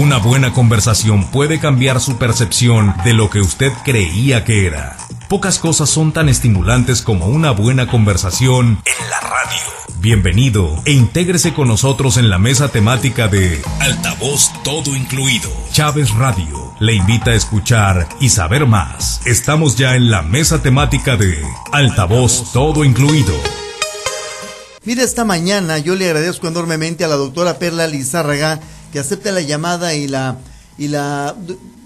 Una buena conversación puede cambiar su percepción de lo que usted creía que era. Pocas cosas son tan estimulantes como una buena conversación en la radio. Bienvenido e intégrese con nosotros en la mesa temática de Altavoz Todo Incluido. Chávez Radio le invita a escuchar y saber más. Estamos ya en la mesa temática de Altavoz Todo Incluido. Mira, esta mañana yo le agradezco enormemente a la doctora Perla Lizárraga que acepte la llamada y la y la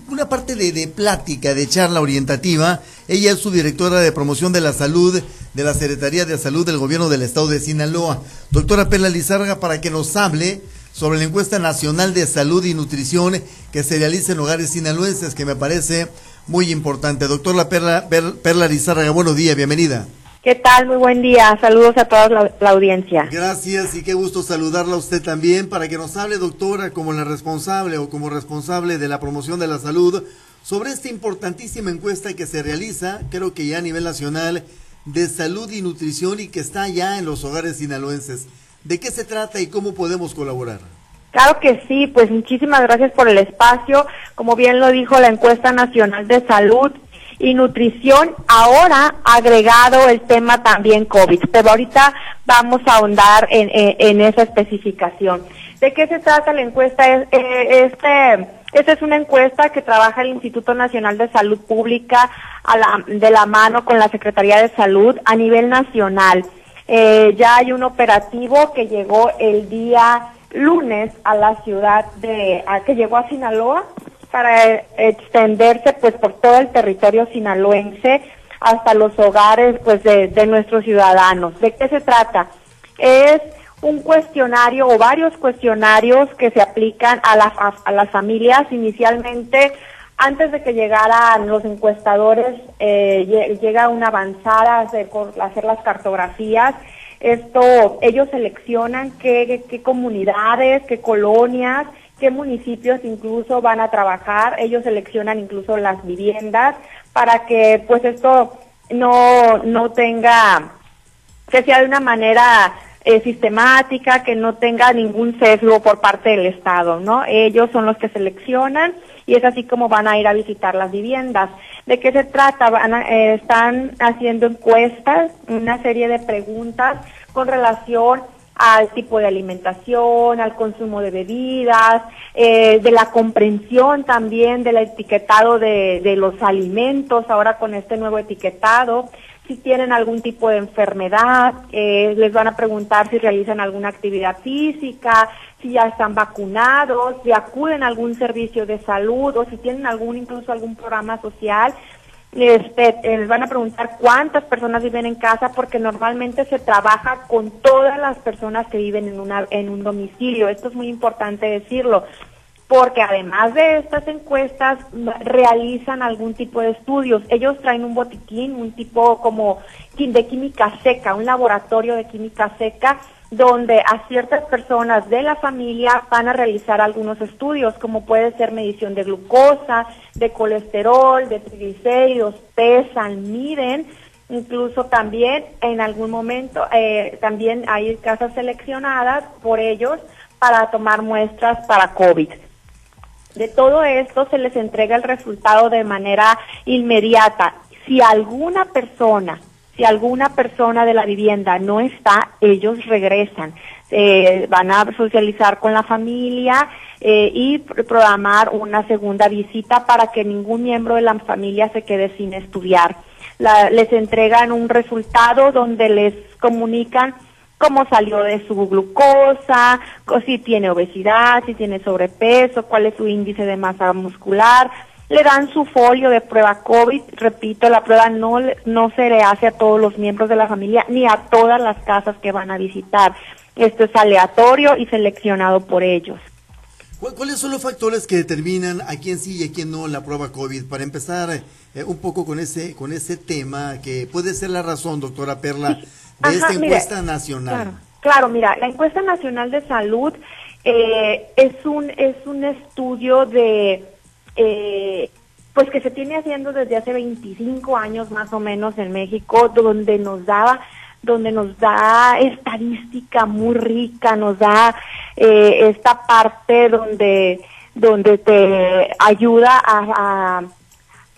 una parte de, de, plática, de charla orientativa. Ella es su directora de promoción de la salud de la Secretaría de Salud del Gobierno del Estado de Sinaloa. Doctora Perla Lizárraga, para que nos hable sobre la encuesta nacional de salud y nutrición que se realiza en hogares sinaloenses, que me parece muy importante. Doctora Perla, Perla Lizárraga, buenos días, bienvenida. ¿Qué tal? Muy buen día. Saludos a toda la, audiencia. Gracias y qué gusto saludarla a usted también para que nos hable, doctora, como la responsable o como responsable de la promoción de la salud sobre esta importantísima encuesta que se realiza, creo que ya a nivel nacional, de salud y nutrición y que está ya en los hogares sinaloenses. ¿De qué se trata y cómo podemos colaborar? Claro que sí, pues muchísimas gracias por el espacio. Como bien lo dijo la encuesta nacional de salud, y nutrición, ahora agregado el tema también COVID, pero ahorita vamos a ahondar en, esa especificación. ¿De qué se trata la encuesta? Eh, este, esta es una encuesta que trabaja el Instituto Nacional de Salud Pública de la mano con la Secretaría de Salud a nivel nacional. Eh, ya hay un operativo que llegó el día lunes a la ciudad de, a, que llegó a Sinaloa, para extenderse pues por todo el territorio sinaloense hasta los hogares pues de, nuestros ciudadanos. ¿De qué se trata? Es un cuestionario o varios cuestionarios que se aplican a, a, las familias inicialmente antes de que llegaran los encuestadores eh, llega una avanzada a hacer, hacer las cartografías esto ellos seleccionan qué, qué comunidades qué colonias qué municipios incluso van a trabajar, ellos seleccionan incluso las viviendas para que pues esto no, no tenga, que sea de una manera eh, sistemática, que no tenga ningún sesgo por parte del Estado, ¿no? Ellos son los que seleccionan y es así como van a ir a visitar las viviendas. ¿De qué se trata? Van eh, están haciendo encuestas, una serie de preguntas con relación al tipo de alimentación, al consumo de bebidas, eh, de la comprensión también del etiquetado de, los alimentos, ahora con este nuevo etiquetado, si tienen algún tipo de enfermedad, eh, les van a preguntar si realizan alguna actividad física, si ya están vacunados, si acuden a algún servicio de salud o si tienen algún incluso algún programa social este, eh, les van a preguntar cuántas personas viven en casa porque normalmente se trabaja con todas las personas que viven en, una, en un domicilio. Esto es muy importante decirlo porque además de estas encuestas realizan algún tipo de estudios. Ellos traen un botiquín, un tipo como de química seca, un laboratorio de química seca donde a ciertas personas de la familia van a realizar algunos estudios, como puede ser medición de glucosa, de colesterol, de triglicéridos, pesan, miden, incluso también en algún momento, eh, también hay casas seleccionadas por ellos para tomar muestras para COVID. De todo esto se les entrega el resultado de manera inmediata. Si alguna persona si alguna persona de la vivienda no está, ellos regresan. Eh, van a socializar con la familia eh, y programar una segunda visita para que ningún miembro de la familia se quede sin estudiar. les entregan un resultado donde les comunican cómo salió de su glucosa, si tiene obesidad, si tiene sobrepeso, cuál es su índice de masa muscular, le dan su folio de prueba COVID. Repito, la prueba no, no se le hace a todos los miembros de la familia ni a todas las casas que van a visitar. Esto es aleatorio y seleccionado por ellos. ¿Cuáles son los factores que determinan a quién sí y a quién no la prueba COVID? Para empezar eh, un poco con ese, con ese tema, que puede ser la razón, doctora Perla, de esta encuesta nacional. Claro, mira, la encuesta nacional de salud eh, es, un, es un estudio de eh, pues que se tiene haciendo desde hace 25 años más o menos en México, donde nos daba donde nos da estadística muy rica, nos da eh, esta parte donde donde te ayuda a,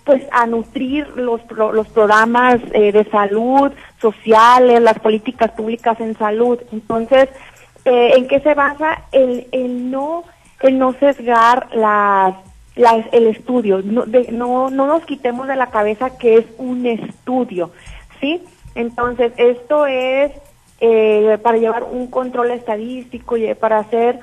pues a nutrir los, los programas eh, de salud sociales, las políticas públicas en salud. Entonces, eh, ¿en qué se basa el, el no el no sesgar las el estudio, no, no, no nos quitemos de la cabeza que es un estudio, ¿sí? Entonces, esto es eh, para llevar un control estadístico y para hacer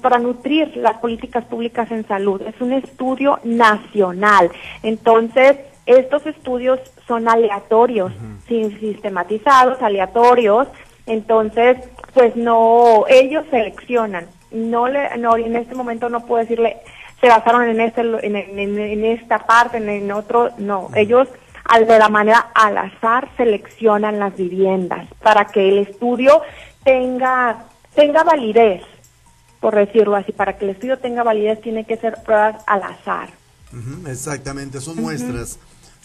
para nutrir las políticas públicas en salud. Es un estudio nacional. Entonces, estos estudios son aleatorios, sin sistematizados, aleatorios. Entonces, pues no, ellos seleccionan. No le, no, en este momento no puedo decirle, se basaron en este, en, en esta parte, en, en otro, no. Ellos al de la manera al azar seleccionan las viviendas para que el estudio tenga tenga validez, por decirlo así, para que el estudio tenga validez tiene que ser pruebas al azar. exactamente, son muestras.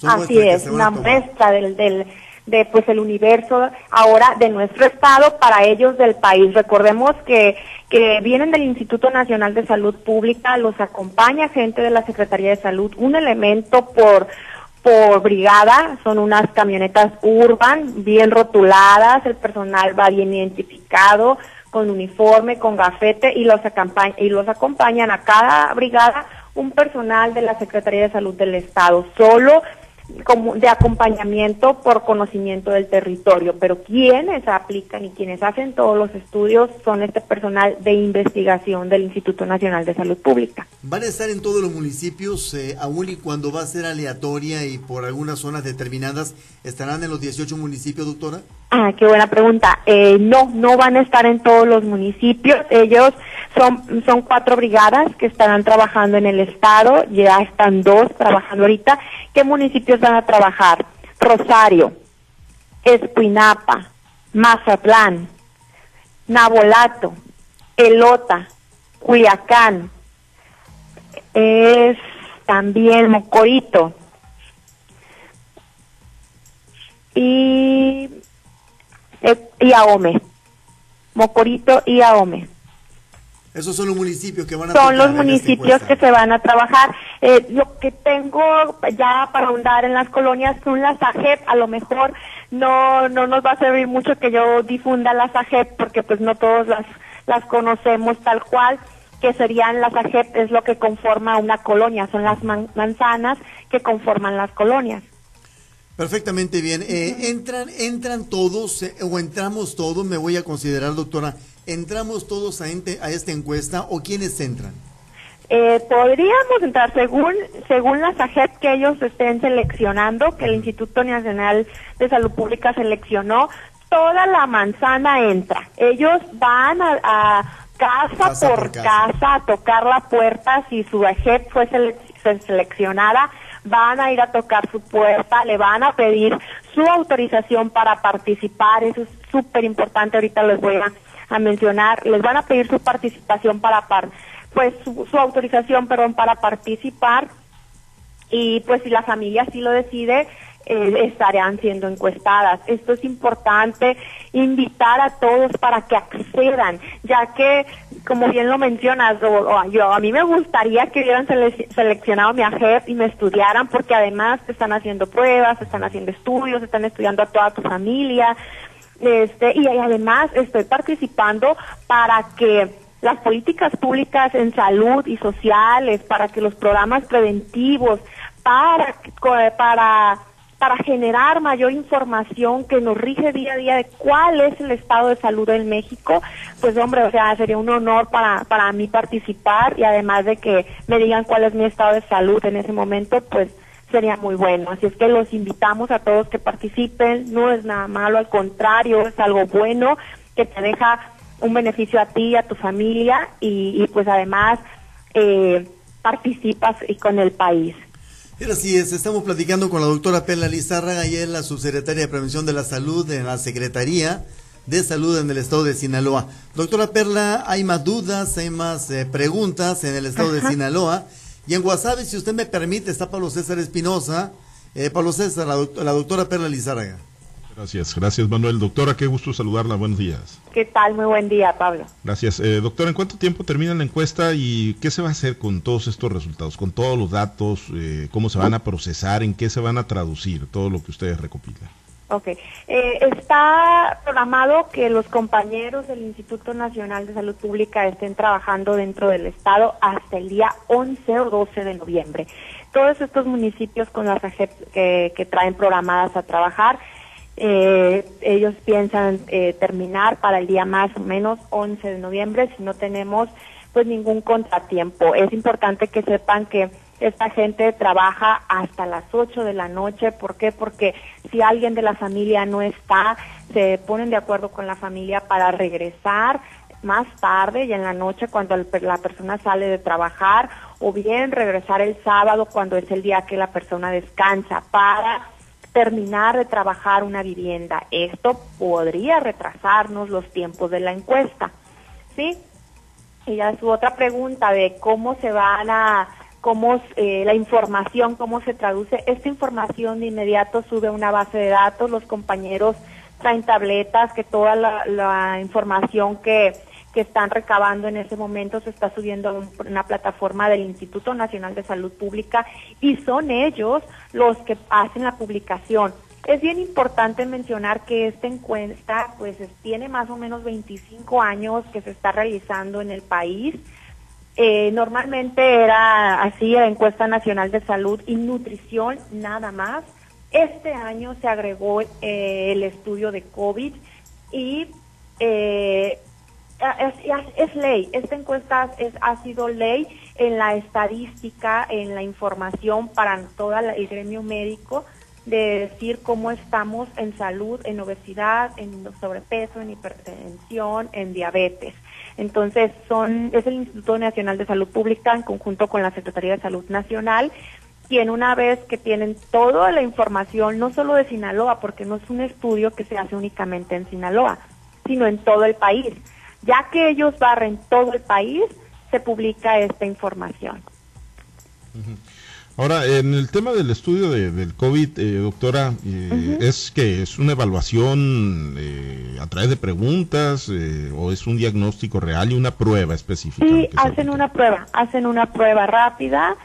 así es, una muestra del, del de pues el universo ahora de nuestro estado para ellos del país. Recordemos que, que vienen del Instituto Nacional de Salud Pública, los acompaña gente de la Secretaría de Salud, un elemento por por brigada, son unas camionetas urban, bien rotuladas, el personal va bien identificado, con uniforme, con gafete y los, y los acompañan a cada brigada un personal de la Secretaría de Salud del Estado. Solo como de acompañamiento por conocimiento del territorio, pero quienes aplican y quienes hacen todos los estudios son este personal de investigación del Instituto Nacional de Salud Pública. ¿Van a estar en todos los municipios, eh, aún y cuando va a ser aleatoria y por algunas zonas determinadas, estarán en los 18 municipios, doctora? Ah, qué buena pregunta. Eh, no, no van a estar en todos los municipios. Ellos son, son cuatro brigadas que estarán trabajando en el estado, ya están dos trabajando ahorita. ¿Qué municipios van a trabajar? Rosario, Espuinapa, Mazatlán, Nabolato, Elota, Culiacán, es también Mocorito y, eh, y Ahome, Mocorito y Ahome. Esos son los municipios que van a Son los municipios que se van a trabajar. Eh, lo que tengo ya para ahondar en las colonias son las AGEP. A lo mejor no no nos va a servir mucho que yo difunda las AGEP porque pues no todos las, las conocemos tal cual que serían las AGEP, es lo que conforma una colonia, son las manzanas que conforman las colonias. Perfectamente bien. Eh, entran, entran todos eh, o entramos todos, me voy a considerar, doctora, ¿Entramos todos a, a esta encuesta o quiénes entran? Eh, podríamos entrar según según las AGEP que ellos estén seleccionando, que el Instituto Nacional de Salud Pública seleccionó, toda la manzana entra. Ellos van a, casa, por, casa. a tocar la puerta si su AGEP fue seleccionada van a ir a tocar su puerta, le van a pedir su autorización para participar, eso es súper importante, ahorita les voy a mencionar, les van a pedir su participación para par, pues su, autorización, perdón, para participar. Y pues si la familia sí lo decide, eh, estarán siendo encuestadas. Esto es importante, invitar a todos para que accedan, ya que, como bien lo mencionas, yo a mí me gustaría que hubieran seleccionado mi AGEP y me estudiaran, porque además están haciendo pruebas, están haciendo estudios, están estudiando a toda tu familia, este, y además estoy participando para que las políticas públicas en salud y sociales, para que los programas preventivos, para, para, para generar mayor información que nos rige día a día de cuál es el estado de salud en México, pues hombre, o sea, sería un honor para, para mí participar y además de que me digan cuál es mi estado de salud en ese momento, pues sería muy bueno. Así es que los invitamos a todos que participen, no es nada malo, al contrario, es algo bueno que te deja un beneficio a ti, a tu familia y, pues además eh, participas y con el país. Así es, estamos platicando con la doctora Perla Lizárraga, y es la subsecretaria de Prevención de la Salud en la Secretaría de Salud en el estado de Sinaloa. Doctora Perla, hay más dudas, hay más eh, preguntas en el estado de Sinaloa. Y en WhatsApp, si usted me permite, está Pablo César Espinosa. Eh, Pablo César, la, doctora Perla Lizárraga. Gracias, gracias Manuel. Doctora, qué gusto saludarla. Buenos días. ¿Qué tal? Muy buen día, Pablo. Gracias. Eh, doctora, ¿en cuánto tiempo termina la encuesta y qué se va a hacer con todos estos resultados, con todos los datos, eh, cómo se van a procesar, en qué se van a traducir todo lo que ustedes recopilan? Ok. Eh, está programado que los compañeros del Instituto Nacional de Salud Pública estén trabajando dentro del Estado hasta el día 11 o 12 de noviembre. Todos estos municipios con las que, que traen programadas a trabajar eh, ellos piensan eh, terminar para el día más o menos 11 de noviembre si no tenemos pues ningún contratiempo. Es importante que sepan que esta gente trabaja hasta las 8 de la noche. ¿Por qué? Porque si alguien de la familia no está, se ponen de acuerdo con la familia para regresar más tarde y en la noche cuando la persona sale de trabajar o bien regresar el sábado cuando es el día que la persona descansa para terminar de trabajar una vivienda. Esto podría retrasarnos los tiempos de la encuesta. ¿Sí? Y ya su otra pregunta de cómo se van a, cómo eh, la información, cómo se traduce. Esta información de inmediato sube a una base de datos, los compañeros traen tabletas, que toda la información que que están recabando en ese momento se está subiendo a una plataforma del Instituto Nacional de Salud Pública y son ellos los que hacen la publicación. Es bien importante mencionar que esta encuesta pues tiene más o menos 25 años que se está realizando en el país. Eh, normalmente era así encuesta nacional de salud y nutrición nada más. Este año se agregó eh, el estudio de COVID y eh, es, es, ley, esta encuesta es, ha sido ley en la estadística, en la información para todo el gremio médico de decir cómo estamos en salud, en obesidad, en sobrepeso, en hipertensión, en diabetes. Entonces, son es el Instituto Nacional de Salud Pública en conjunto con la Secretaría de Salud Nacional quien una vez que tienen toda la información, no solo de Sinaloa, porque no es un estudio que se hace únicamente en Sinaloa, sino en todo el país ya que ellos barren todo el país, se publica esta información. Ahora, en el tema del estudio del COVID, eh, doctora, eh, ¿es que es una evaluación eh, a través de preguntas o es un diagnóstico real y una prueba específica? Sí, hacen una prueba, hacen una prueba rápida.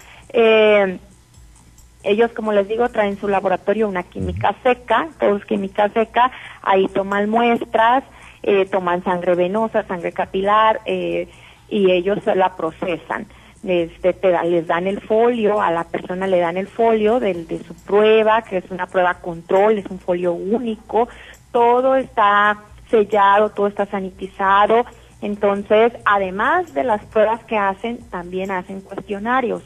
ellos, como les digo, traen su laboratorio una química seca, todo es química seca, ahí toman muestras, eh, toman sangre venosa, sangre capilar, eh, y ellos la procesan. Este, les dan el folio, a la persona le dan el folio de, de su prueba, que es una prueba control, es un folio único, todo está sellado, todo está sanitizado. Entonces, además de las pruebas que hacen, también hacen cuestionarios.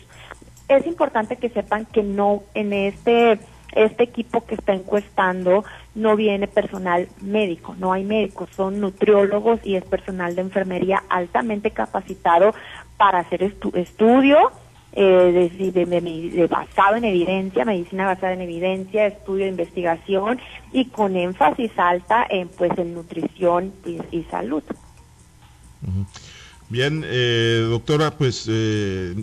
Es importante que sepan que no en este este equipo que está encuestando no viene personal médico, no hay médicos, son nutriólogos y es personal de enfermería altamente capacitado para hacer estudio eh, de, basado en evidencia, medicina basada en evidencia, estudio de investigación y con énfasis alta en pues en nutrición y, salud. Bien, eh, doctora, pues eh,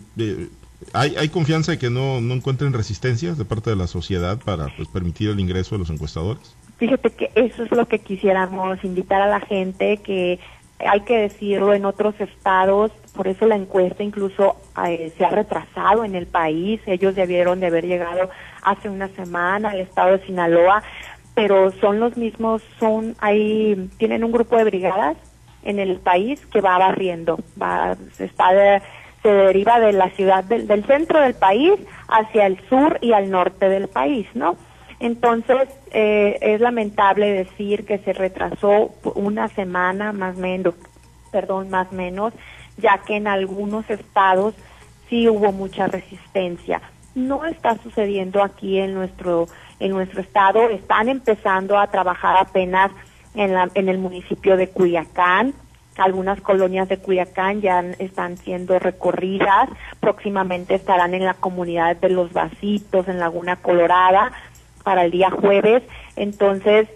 ¿Hay, ¿Hay confianza de que no, no encuentren resistencias de parte de la sociedad para pues, permitir el ingreso de los encuestadores? Fíjate que eso es lo que quisiéramos invitar a la gente, que hay que decirlo en otros estados, por eso la encuesta incluso eh, se ha retrasado en el país, ellos debieron de haber llegado hace una semana al estado de Sinaloa, pero son los mismos, son ahí, tienen un grupo de brigadas en el país que va barriendo, va, se está de, se deriva de la ciudad del, centro del país hacia el sur y al norte del país, ¿no? Entonces, eh, es lamentable decir que se retrasó una semana más menos, perdón, más menos, ya que en algunos estados sí hubo mucha resistencia. No está sucediendo aquí en nuestro en nuestro estado, están empezando a trabajar apenas en, la, en el municipio de Culiacán, algunas colonias de Culiacán ya están siendo recorridas, próximamente estarán en la comunidad de Los Vasitos, en Laguna Colorada, para el día jueves. Entonces,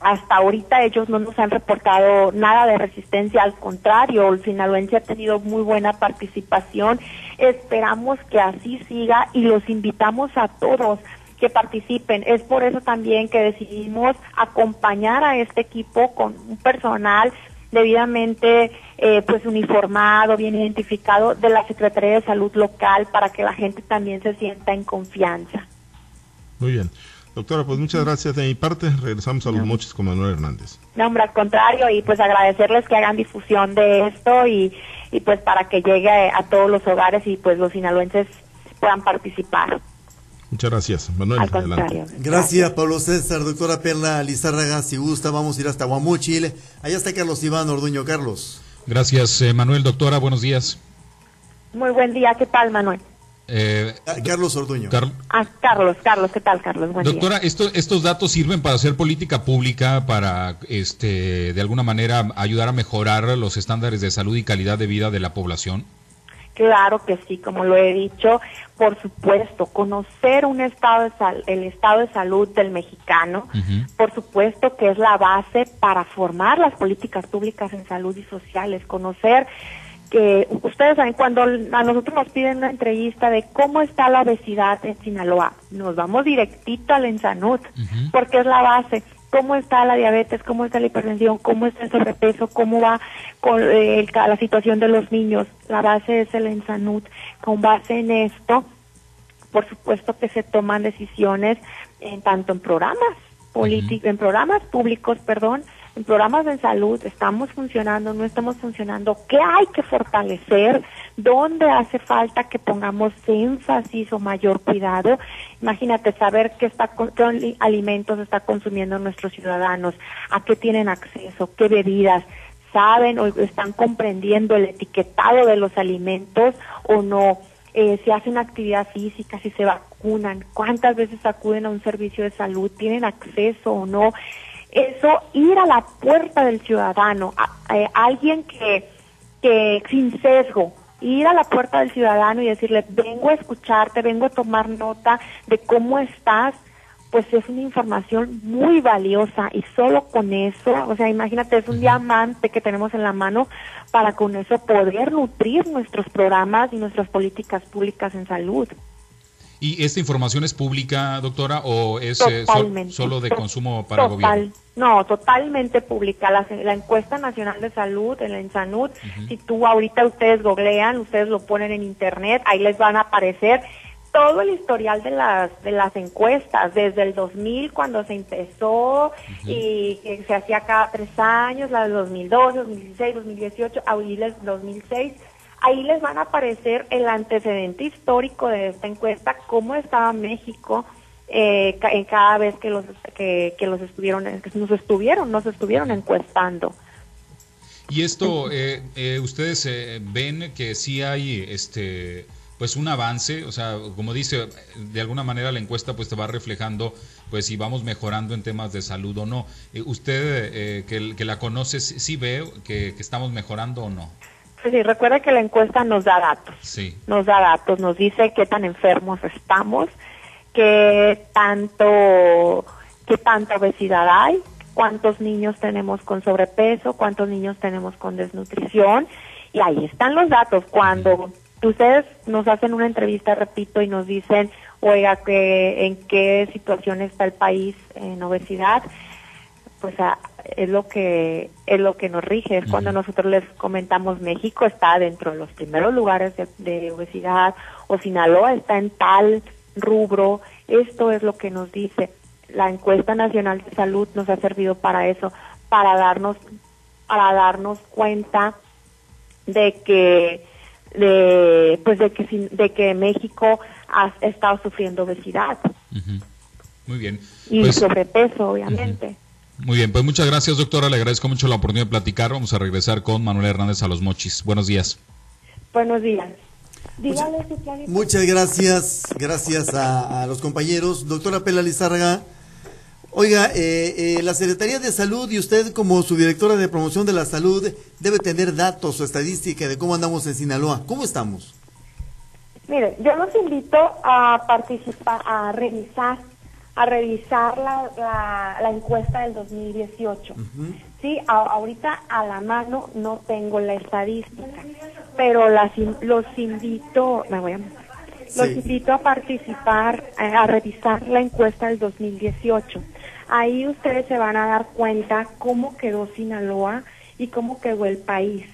hasta ahorita ellos no nos han reportado nada de resistencia, al contrario, el sinaloense ha tenido muy buena participación. Esperamos que así siga y los invitamos a todos que participen. Es por eso también que decidimos acompañar a este equipo con un personal debidamente eh, pues uniformado, bien identificado de la Secretaría de Salud local para que la gente también se sienta en confianza. Muy bien. Doctora, pues muchas gracias de mi parte. Regresamos a los moches con Manuel Hernández. No, hombre, al contrario, y pues agradecerles que hagan difusión de esto y, y pues para que llegue a todos los hogares y pues los sinaloenses puedan participar. Muchas gracias, Manuel. Adelante. Gracias, Pablo César, doctora Perla Lizárraga. Si gusta, vamos a ir hasta Chile. Allá está Carlos Iván Orduño. Carlos. Gracias, eh, Manuel. Doctora, buenos días. Muy buen día. ¿Qué tal, Manuel? Eh, ah, Carlos Orduño. ah, Carlos, Carlos, ¿qué tal, Carlos? Buen Doctora, estos datos sirven para hacer política pública, para, este, de alguna manera, ayudar a mejorar los estándares de salud y calidad de vida de la población. Claro que sí, como lo he dicho, por supuesto, conocer un estado de el estado de salud del mexicano, por supuesto que es la base para formar las políticas públicas en salud y sociales, conocer que ustedes saben cuando a nosotros nos piden una entrevista de cómo está la obesidad en Sinaloa, nos vamos directito al Ensanut, porque es la base cómo está la diabetes, cómo está la hipertensión, cómo está el sobrepeso, cómo va con eh, la situación de los niños. La base es el Ensanut. Con base en esto, por supuesto que se toman decisiones en tanto en programas políticos, en programas públicos, perdón, en programas de salud estamos funcionando, no estamos funcionando, qué hay que fortalecer, dónde hace falta que pongamos énfasis o mayor cuidado. Imagínate saber qué, está, qué alimentos está consumiendo nuestros ciudadanos, a qué tienen acceso, qué bebidas, saben o están comprendiendo el etiquetado de los alimentos o no. Eh, si hacen actividad física, si se vacunan, cuántas veces acuden a un servicio de salud, tienen acceso o no eso, ir a la puerta del ciudadano, alguien que, que sin sesgo, ir a la puerta del ciudadano y decirle, vengo a escucharte, vengo a tomar nota de cómo estás, pues es una información muy valiosa y solo con eso, o sea, imagínate, es un diamante que tenemos en la mano para con eso poder nutrir nuestros programas y nuestras políticas públicas en salud. ¿Y esta información es pública, doctora, o es eh, solo de consumo para el gobierno? No, totalmente pública. La, encuesta nacional de salud, en la Ensanud, si tú ahorita ustedes googlean, ustedes lo ponen en internet, ahí les van a aparecer todo el historial de las de las encuestas desde el 2000 cuando se empezó y que se hacía cada tres años la del 2012 2016 2018 ahorita el 2006 Ahí les van a aparecer el antecedente histórico de esta encuesta, cómo estaba México eh, en cada vez que los que, los estuvieron, que nos estuvieron, nos estuvieron encuestando. Y esto, eh, eh, ustedes ven que sí hay, este, pues un avance, o sea, como dice, de alguna manera la encuesta pues te va reflejando, pues si vamos mejorando en temas de salud o no. usted que, que, la conoce, sí ve que, que estamos mejorando o no. Sí, recuerda que la encuesta nos da datos. Sí. Nos da datos, nos dice qué tan enfermos estamos, qué tanto, qué tanta obesidad hay, cuántos niños tenemos con sobrepeso, cuántos niños tenemos con desnutrición, y ahí están los datos. Cuando ustedes nos hacen una entrevista, repito, y nos dicen, oiga, que, en qué situación está el país en obesidad, pues a, es lo que es lo que nos rige. Es cuando nosotros les comentamos México está dentro de los primeros lugares de, obesidad o Sinaloa está en tal rubro. Esto es lo que nos dice. La encuesta nacional de salud nos ha servido para eso para darnos para darnos cuenta de que de pues de que de que México ha estado sufriendo obesidad. Muy bien. Y pues sobrepeso obviamente muy bien, pues muchas gracias, doctora. Le agradezco mucho la oportunidad de platicar. Vamos a regresar con Manuel Hernández a los Mochis. Buenos días. Buenos días. Muchas, gracias, gracias a, los compañeros. Doctora Pela Lizárraga, oiga, eh, eh, la Secretaría de Salud y usted como su directora de promoción de la salud debe tener datos o estadística de cómo andamos en Sinaloa. ¿Cómo estamos? Mire, yo los invito a participar, a revisar a revisar la, la, encuesta del 2018. Sí, ahorita a la mano no tengo la estadística, pero las, los invito, me voy a Los invito a participar, eh, a revisar la encuesta del 2018. Ahí ustedes se van a dar cuenta cómo quedó Sinaloa y cómo quedó el país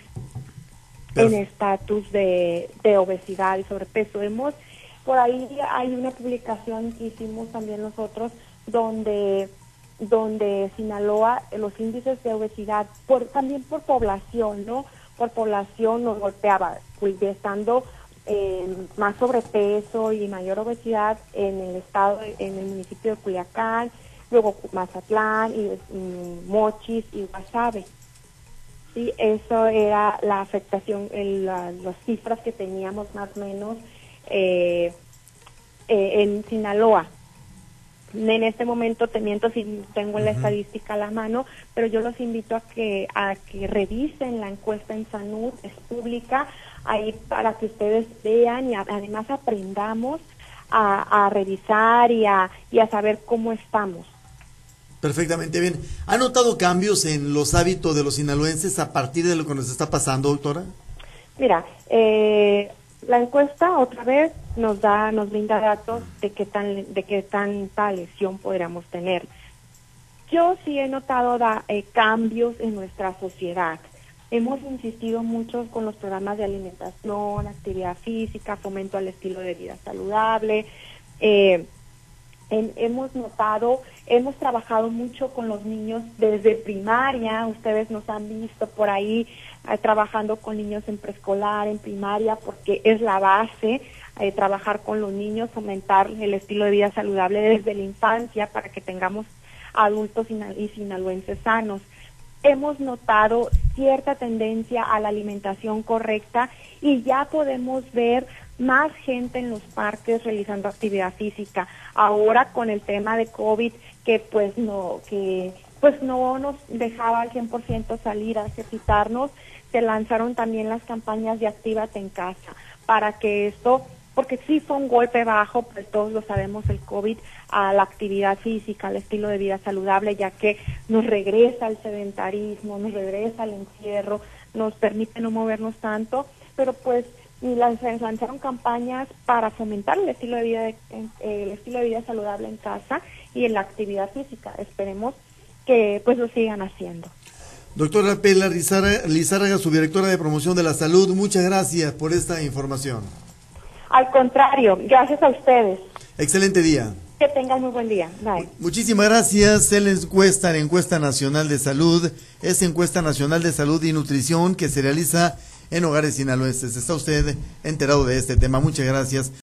en estatus de, de obesidad y sobrepeso. Hemos, por ahí hay una publicación que hicimos también nosotros donde donde Sinaloa los índices de obesidad por también por población no por población nos golpeaba pues, estando eh, más sobrepeso y mayor obesidad en el estado en el municipio de Culiacán luego Mazatlán y, Mochis y Guasave. Sí eso era la afectación en las cifras que teníamos más o menos eh, eh, en Sinaloa en este momento te miento si tengo la estadística a la mano, pero yo los invito a que a que revisen la encuesta en salud, es pública, ahí para que ustedes vean y además aprendamos a, revisar y a, y a saber cómo estamos. Perfectamente bien. ¿Ha notado cambios en los hábitos de los sinaloenses a partir de lo que nos está pasando, doctora? Mira, eh, la encuesta otra vez nos da, nos brinda datos de qué tan, de qué tanta lesión podríamos tener. Yo sí he notado eh, cambios en nuestra sociedad. Hemos insistido mucho con los programas de alimentación, actividad física, fomento al estilo de vida saludable. Eh, hemos notado, hemos trabajado mucho con los niños desde primaria. Ustedes nos han visto por ahí eh, trabajando con niños en preescolar, en primaria, porque es la base, eh, trabajar con los niños, fomentar el estilo de vida saludable desde la infancia para que tengamos adultos y sinaloenses sanos. Hemos notado cierta tendencia a la alimentación correcta y ya podemos ver más gente en los parques realizando actividad física. Ahora con el tema de COVID que pues no que pues no nos dejaba al 100% salir a ejercitarnos, se lanzaron también las campañas de Actívate en casa para que esto, porque sí fue un golpe bajo, pues todos lo sabemos, el COVID, a la actividad física, al estilo de vida saludable, ya que nos regresa el sedentarismo, nos regresa el encierro, nos permite no movernos tanto, pero pues y lanzaron campañas para fomentar el estilo de vida el estilo de vida saludable en casa y en la actividad física esperemos que pues lo sigan haciendo Doctora Pela Lizárraga, su directora de promoción de la salud, muchas gracias por esta información. Al contrario, gracias a ustedes. Excelente día. Que tengan muy buen día. Bye. Muchísimas gracias. Es la encuesta, la encuesta nacional de salud, es encuesta nacional de salud y nutrición que se realiza en hogares sinaloenses. ¿Está usted enterado de este tema? Muchas gracias.